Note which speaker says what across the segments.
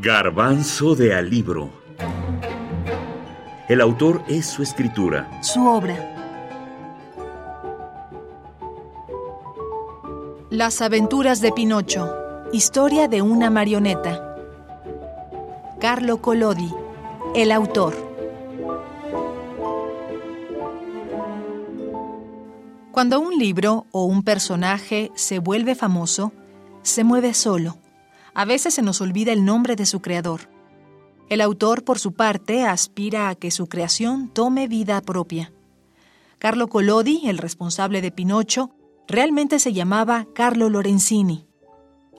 Speaker 1: Garbanzo de Alibro. El autor es su escritura.
Speaker 2: Su obra. Las aventuras de Pinocho. Historia de una marioneta. Carlo Collodi. El autor. Cuando un libro o un personaje se vuelve famoso, se mueve solo a veces se nos olvida el nombre de su creador. El autor, por su parte, aspira a que su creación tome vida propia. Carlo Collodi, el responsable de Pinocho, realmente se llamaba Carlo Lorenzini.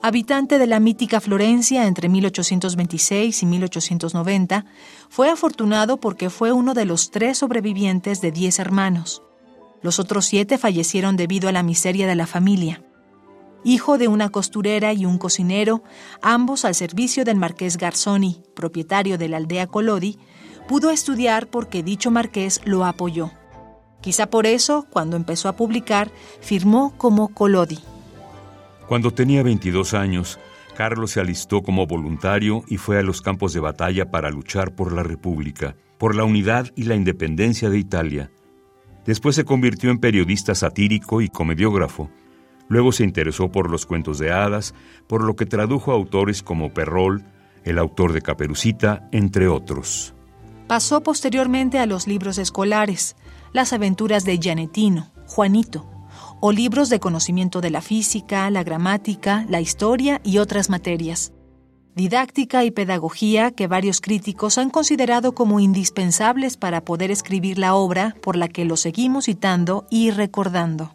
Speaker 2: Habitante de la mítica Florencia entre 1826 y 1890, fue afortunado porque fue uno de los tres sobrevivientes de diez hermanos. Los otros siete fallecieron debido a la miseria de la familia hijo de una costurera y un cocinero, ambos al servicio del marqués Garzoni, propietario de la aldea Colodi, pudo estudiar porque dicho marqués lo apoyó. Quizá por eso, cuando empezó a publicar, firmó como Colodi.
Speaker 1: Cuando tenía 22 años, Carlos se alistó como voluntario y fue a los campos de batalla para luchar por la República, por la unidad y la independencia de Italia. Después se convirtió en periodista satírico y comediógrafo Luego se interesó por los cuentos de hadas, por lo que tradujo autores como Perrol, el autor de Caperucita, entre otros.
Speaker 2: Pasó posteriormente a los libros escolares, las aventuras de Janetino, Juanito, o libros de conocimiento de la física, la gramática, la historia y otras materias. Didáctica y pedagogía que varios críticos han considerado como indispensables para poder escribir la obra por la que lo seguimos citando y recordando.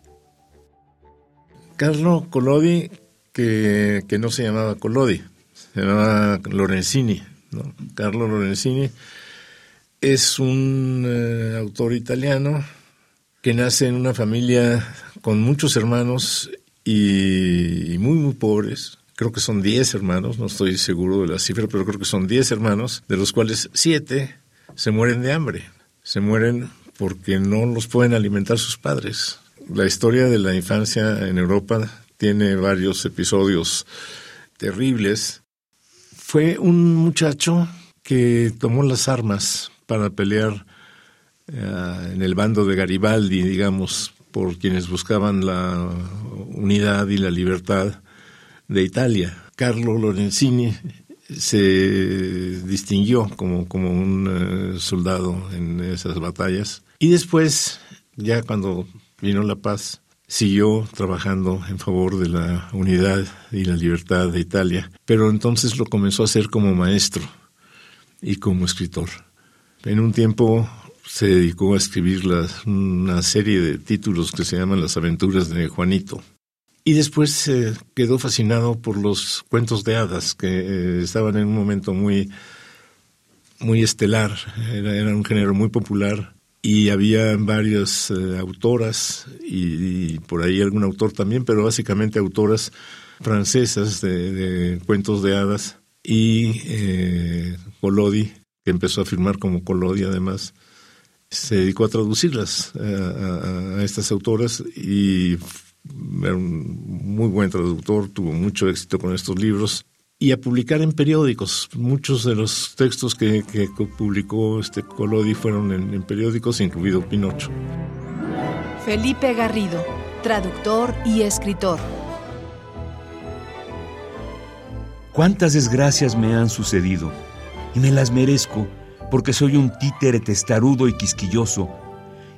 Speaker 3: Carlo Collodi, que, no se llamaba Collodi, se llamaba Lorenzini. Carlo Lorenzini es un eh, autor italiano que nace en una familia con muchos hermanos y, muy, muy pobres. Creo que son 10 hermanos, no estoy seguro de la cifra, pero creo que son 10 hermanos, de los cuales 7 se mueren de hambre. Se mueren porque no los pueden alimentar sus padres la historia de la infancia en Europa tiene varios episodios terribles. Fue un muchacho que tomó las armas para pelear eh, en el bando de Garibaldi, digamos, por quienes buscaban la unidad y la libertad de Italia. Carlo Lorenzini se distinguió como, como un eh, soldado en esas batallas. Y después, ya cuando vino la paz, siguió trabajando en favor de la unidad y la libertad de Italia, pero entonces lo comenzó a hacer como maestro y como escritor. En un tiempo se dedicó a escribir una serie de títulos que se llaman Las aventuras de Juanito. Y después se quedó fascinado por los cuentos de hadas, que eh, estaban en un momento muy, muy estelar, era un género muy popular y había varias eh, autoras y, por ahí algún autor también, pero básicamente autoras francesas de, cuentos de hadas y eh, Collodi, que empezó a firmar como Collodi además, se dedicó a traducirlas a, a estas autoras y era un muy buen traductor, tuvo mucho éxito con estos libros y a publicar en periódicos. Muchos de los textos que, publicó este Colodi fueron en, periódicos, incluido Pinocho.
Speaker 2: Felipe Garrido, traductor y escritor.
Speaker 1: ¿Cuántas desgracias me han sucedido? Y me las merezco porque soy un títere testarudo y quisquilloso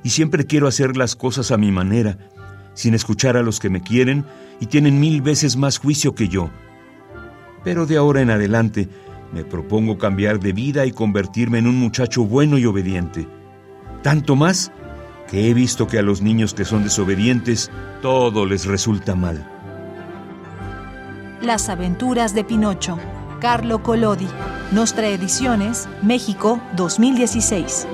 Speaker 1: y siempre quiero hacer las cosas a mi manera, sin escuchar a los que me quieren y tienen mil veces más juicio que yo pero de ahora en adelante me propongo cambiar de vida y convertirme en un muchacho bueno y obediente. Tanto más que he visto que a los niños que son desobedientes todo les resulta mal.
Speaker 2: Las aventuras de Pinocho. Carlo Collodi. Nostra Ediciones, México 2016.